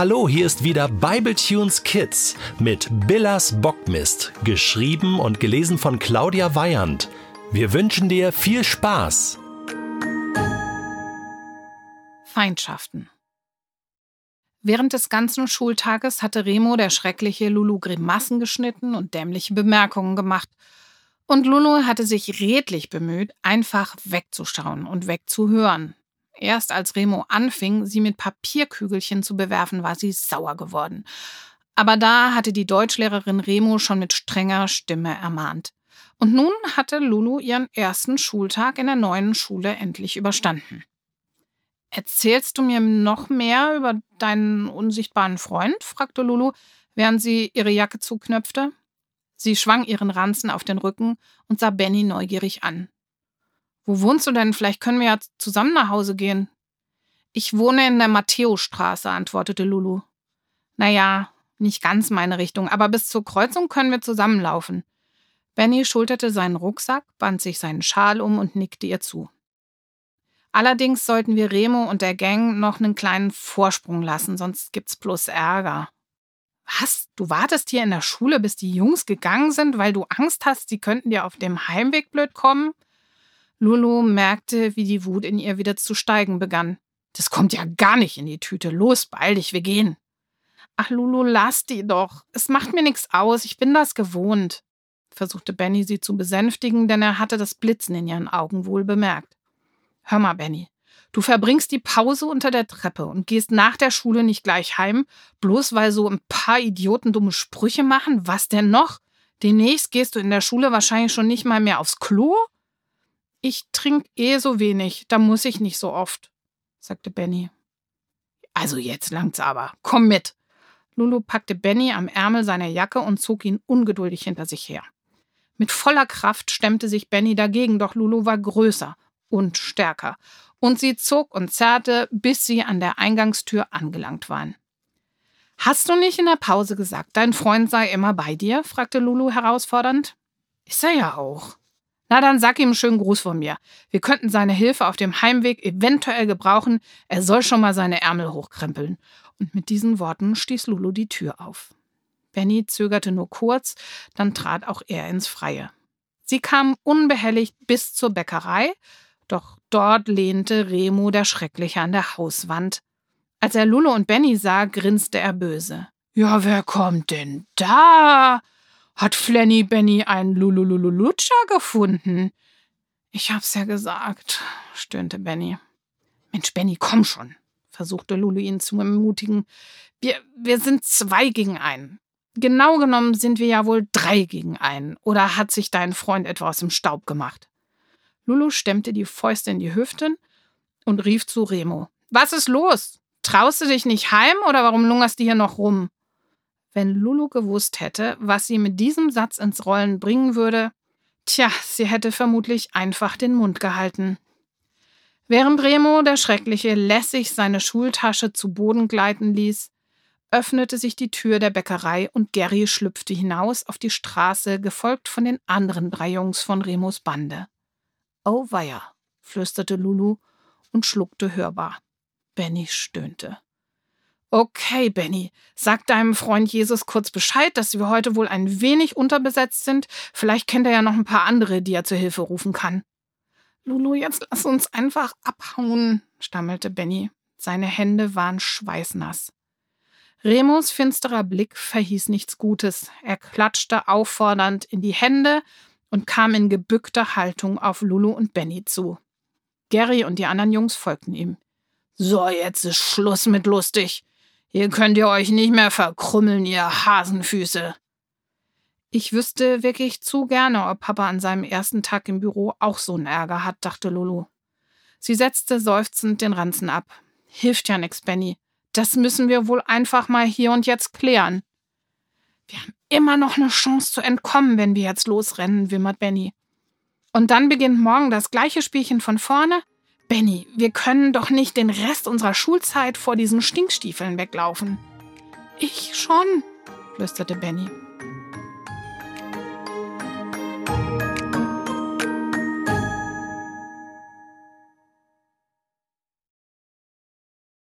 Hallo, hier ist wieder Bibletunes Kids mit Billas Bockmist, geschrieben und gelesen von Claudia Weyand. Wir wünschen dir viel Spaß. Feindschaften. Während des ganzen Schultages hatte Remo der schreckliche Lulu Grimassen geschnitten und dämliche Bemerkungen gemacht. Und Lulu hatte sich redlich bemüht, einfach wegzuschauen und wegzuhören, Erst als Remo anfing, sie mit Papierkügelchen zu bewerfen, war sie sauer geworden. Aber da hatte die Deutschlehrerin Remo schon mit strenger Stimme ermahnt. Und nun hatte Lulu ihren ersten Schultag in der neuen Schule endlich überstanden. Erzählst du mir noch mehr über deinen unsichtbaren Freund? fragte Lulu, während sie ihre Jacke zuknöpfte. Sie schwang ihren Ranzen auf den Rücken und sah Benny neugierig an. Wo wohnst du denn? Vielleicht können wir ja zusammen nach Hause gehen. Ich wohne in der Matthäusstraße, antwortete Lulu. Naja, nicht ganz meine Richtung, aber bis zur Kreuzung können wir zusammenlaufen. Benny schulterte seinen Rucksack, band sich seinen Schal um und nickte ihr zu. Allerdings sollten wir Remo und der Gang noch einen kleinen Vorsprung lassen, sonst gibt's bloß Ärger. Was? Du wartest hier in der Schule, bis die Jungs gegangen sind, weil du Angst hast, sie könnten dir auf dem Heimweg blöd kommen? Lulu merkte, wie die Wut in ihr wieder zu steigen begann. Das kommt ja gar nicht in die Tüte. Los, beeil dich, wir gehen. Ach, Lulu, lass die doch. Es macht mir nichts aus. Ich bin das gewohnt, versuchte Benny sie zu besänftigen, denn er hatte das Blitzen in ihren Augen wohl bemerkt. Hör mal, Benny. Du verbringst die Pause unter der Treppe und gehst nach der Schule nicht gleich heim, bloß weil so ein paar Idioten dumme Sprüche machen. Was denn noch? Demnächst gehst du in der Schule wahrscheinlich schon nicht mal mehr aufs Klo? Ich trinke eh so wenig, da muss ich nicht so oft, sagte Benny. Also jetzt langt's aber. Komm mit. Lulu packte Benny am Ärmel seiner Jacke und zog ihn ungeduldig hinter sich her. Mit voller Kraft stemmte sich Benny dagegen, doch Lulu war größer und stärker, und sie zog und zerrte, bis sie an der Eingangstür angelangt waren. Hast du nicht in der Pause gesagt, dein Freund sei immer bei dir? fragte Lulu herausfordernd. Ist er ja auch. Na, dann sag ihm einen schönen Gruß von mir. Wir könnten seine Hilfe auf dem Heimweg eventuell gebrauchen. Er soll schon mal seine Ärmel hochkrempeln. Und mit diesen Worten stieß Lulu die Tür auf. Benny zögerte nur kurz, dann trat auch er ins Freie. Sie kamen unbehelligt bis zur Bäckerei, doch dort lehnte Remo der Schreckliche an der Hauswand. Als er Lulu und Benny sah, grinste er böse. Ja, wer kommt denn da? Hat Flanny Benny einen Lulululutscher gefunden? Ich hab's ja gesagt, stöhnte Benny. Mensch, Benny, komm schon, versuchte Lulu ihn zu ermutigen. Wir, wir sind zwei gegen einen. Genau genommen sind wir ja wohl drei gegen einen. Oder hat sich dein Freund etwa aus dem Staub gemacht? Lulu stemmte die Fäuste in die Hüften und rief zu Remo. Was ist los? Traust du dich nicht heim oder warum lungerst du hier noch rum? Wenn Lulu gewusst hätte, was sie mit diesem Satz ins Rollen bringen würde, tja, sie hätte vermutlich einfach den Mund gehalten. Während Remo, der Schreckliche, lässig seine Schultasche zu Boden gleiten ließ, öffnete sich die Tür der Bäckerei und Gary schlüpfte hinaus auf die Straße, gefolgt von den anderen drei Jungs von Remos Bande. Oh weia, flüsterte Lulu und schluckte hörbar. Benny stöhnte. Okay, Benny, sag deinem Freund Jesus kurz Bescheid, dass wir heute wohl ein wenig unterbesetzt sind. Vielleicht kennt er ja noch ein paar andere, die er zur Hilfe rufen kann. Lulu, jetzt lass uns einfach abhauen, stammelte Benny. Seine Hände waren schweißnass. Remus finsterer Blick verhieß nichts Gutes. Er klatschte auffordernd in die Hände und kam in gebückter Haltung auf Lulu und Benny zu. Gary und die anderen Jungs folgten ihm. So, jetzt ist Schluss mit lustig. Hier könnt ihr euch nicht mehr verkrümmeln, ihr Hasenfüße. Ich wüsste wirklich zu gerne, ob Papa an seinem ersten Tag im Büro auch so einen Ärger hat, dachte Lulu. Sie setzte seufzend den Ranzen ab. Hilft ja nix, Benny. Das müssen wir wohl einfach mal hier und jetzt klären. Wir haben immer noch eine Chance zu entkommen, wenn wir jetzt losrennen, wimmert Benny. Und dann beginnt morgen das gleiche Spielchen von vorne? Benny, wir können doch nicht den Rest unserer Schulzeit vor diesen Stinkstiefeln weglaufen. Ich schon, flüsterte Benny.